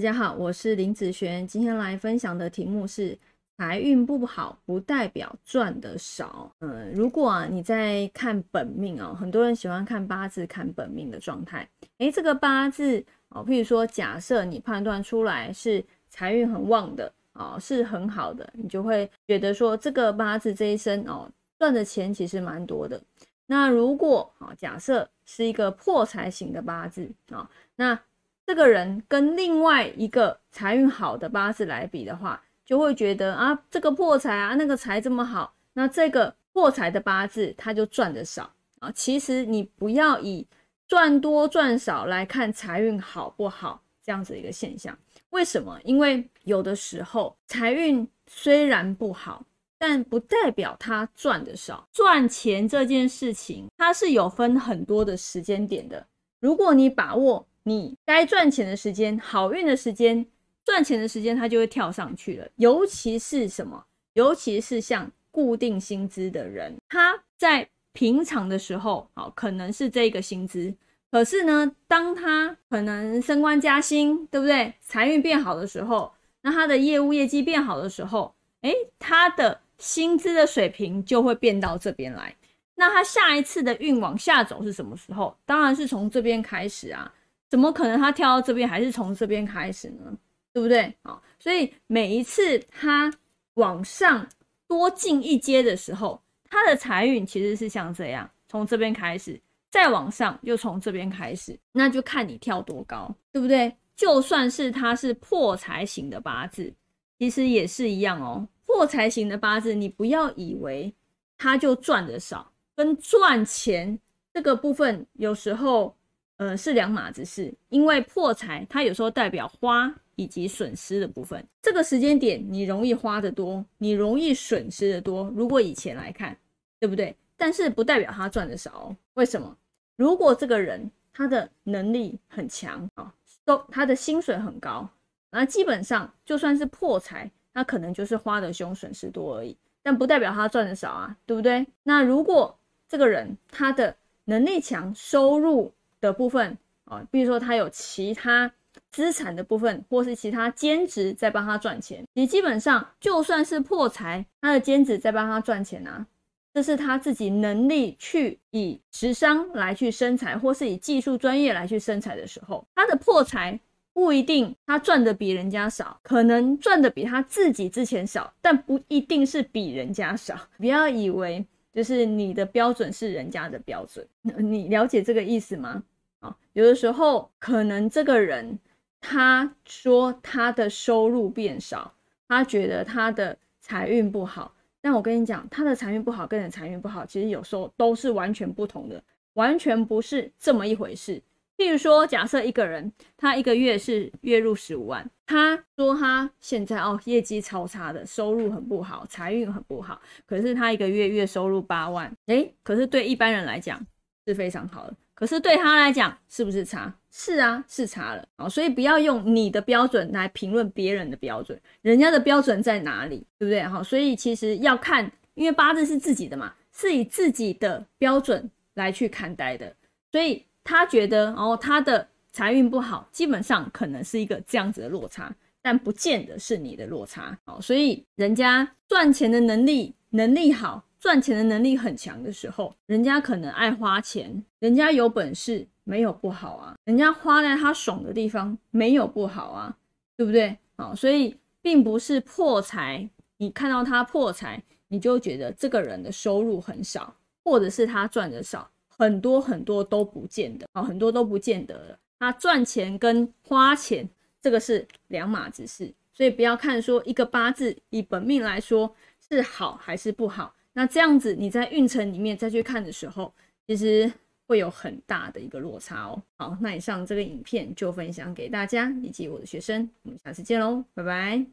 大家好，我是林子璇，今天来分享的题目是财运不好不代表赚的少。嗯，如果啊你在看本命哦，很多人喜欢看八字看本命的状态。诶，这个八字哦，譬如说假设你判断出来是财运很旺的哦，是很好的，你就会觉得说这个八字这一生哦赚的钱其实蛮多的。那如果啊假设是一个破财型的八字啊，那这个人跟另外一个财运好的八字来比的话，就会觉得啊，这个破财啊，那个财这么好，那这个破财的八字他就赚的少啊。其实你不要以赚多赚少来看财运好不好这样子一个现象。为什么？因为有的时候财运虽然不好，但不代表他赚的少。赚钱这件事情，它是有分很多的时间点的。如果你把握。你该赚钱的时间，好运的时间，赚钱的时间，它就会跳上去了。尤其是什么？尤其是像固定薪资的人，他在平常的时候，好可能是这个薪资，可是呢，当他可能升官加薪，对不对？财运变好的时候，那他的业务业绩变好的时候，诶，他的薪资的水平就会变到这边来。那他下一次的运往下走是什么时候？当然是从这边开始啊。怎么可能他跳到这边还是从这边开始呢？对不对？好，所以每一次他往上多进一阶的时候，他的财运其实是像这样，从这边开始，再往上又从这边开始，那就看你跳多高，对不对？就算是他是破财型的八字，其实也是一样哦。破财型的八字，你不要以为他就赚的少，跟赚钱这个部分有时候。呃，是两码子事，因为破财它有时候代表花以及损失的部分。这个时间点你容易花的多，你容易损失的多。如果以前来看，对不对？但是不代表他赚的少。为什么？如果这个人他的能力很强啊，都他的薪水很高，那基本上就算是破财，他可能就是花的凶，损失多而已。但不代表他赚的少啊，对不对？那如果这个人他的能力强，收入的部分啊，比如说他有其他资产的部分，或是其他兼职在帮他赚钱。你基本上就算是破财，他的兼职在帮他赚钱啊，这是他自己能力去以时商来去生财，或是以技术专业来去生财的时候，他的破财不一定他赚的比人家少，可能赚的比他自己之前少，但不一定是比人家少。不要以为就是你的标准是人家的标准，你了解这个意思吗？啊，有的时候可能这个人他说他的收入变少，他觉得他的财运不好。但我跟你讲，他的财运不好跟你的财运不好，其实有时候都是完全不同的，完全不是这么一回事。譬如说，假设一个人他一个月是月入十五万，他说他现在哦业绩超差的，收入很不好，财运很不好。可是他一个月月收入八万，诶，可是对一般人来讲是非常好的。可是对他来讲，是不是差？是啊，是差了啊。所以不要用你的标准来评论别人的标准，人家的标准在哪里，对不对？好，所以其实要看，因为八字是自己的嘛，是以自己的标准来去看待的。所以他觉得，哦，他的财运不好，基本上可能是一个这样子的落差，但不见得是你的落差。哦，所以人家赚钱的能力能力好。赚钱的能力很强的时候，人家可能爱花钱，人家有本事没有不好啊，人家花在他爽的地方没有不好啊，对不对？哦，所以并不是破财，你看到他破财，你就觉得这个人的收入很少，或者是他赚的少，很多很多都不见得啊，很多都不见得了。那赚钱跟花钱这个是两码子事，所以不要看说一个八字以本命来说是好还是不好。那这样子，你在运程里面再去看的时候，其实会有很大的一个落差哦。好，那以上这个影片就分享给大家以及我的学生，我们下次见喽，拜拜。